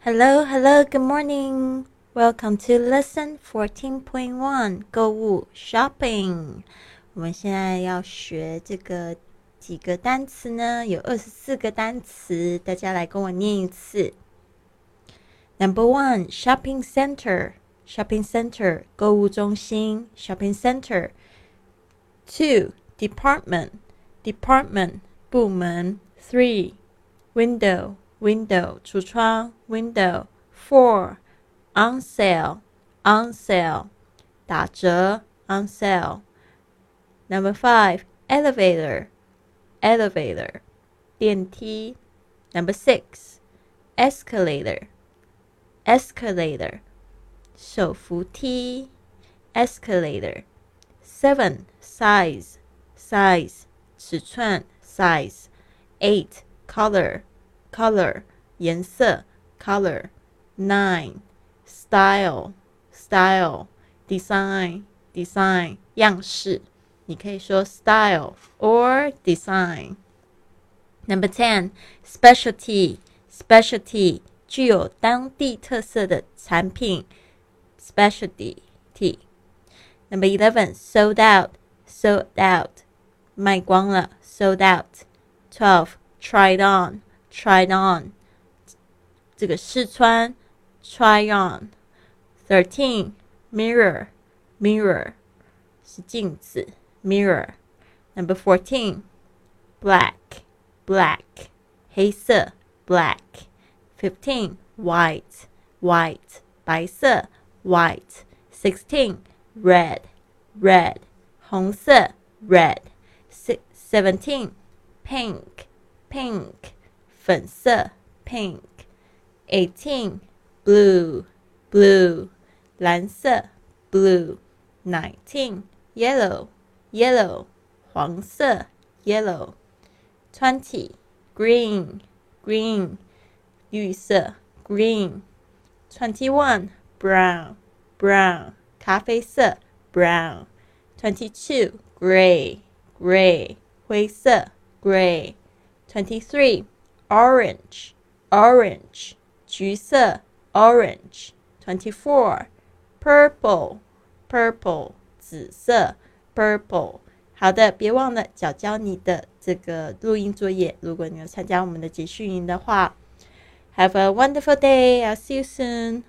Hello, hello, good morning. Welcome to lesson fourteen point one 购物 shopping。我们现在要学这个几个单词呢？有二十四个单词，大家来跟我念一次。Number one, shopping center, shopping center 购物中心 shopping center. Two, department, department 部门。Three, window window 橱窗 window four on sale on sale 打折 on sale number five elevator elevator 电梯 number six escalator escalator 手扶梯 escalator seven size size 尺寸 size eight color color 颜色 color nine style style design design 样式，你可以说 style or design。Number ten specialty specialty 具有当地特色的产品 specialty。Number eleven sold out sold out 卖光了 sold out。Twelve tried on tried on 这个试穿 try on thirteen mirror mirror 是镜子 mirror number fourteen black black 黑色 black fifteen white white 白色 white sixteen red red 红色 red seventeen pink pink 粉色 pink。Eighteen blue blue 蓝色 blue。Nineteen yellow yellow 黄色 yellow。Twenty green green 绿色 green。Twenty one brown brown 咖啡色 brown。Twenty two gray gray 灰色 gray。Twenty three orange, orange, 橘色 orange. Twenty four, purple, purple, 紫色 purple. 好的，别忘了交交你的这个录音作业。如果你有参加我们的集训营的话，Have a wonderful day. I'll see you soon.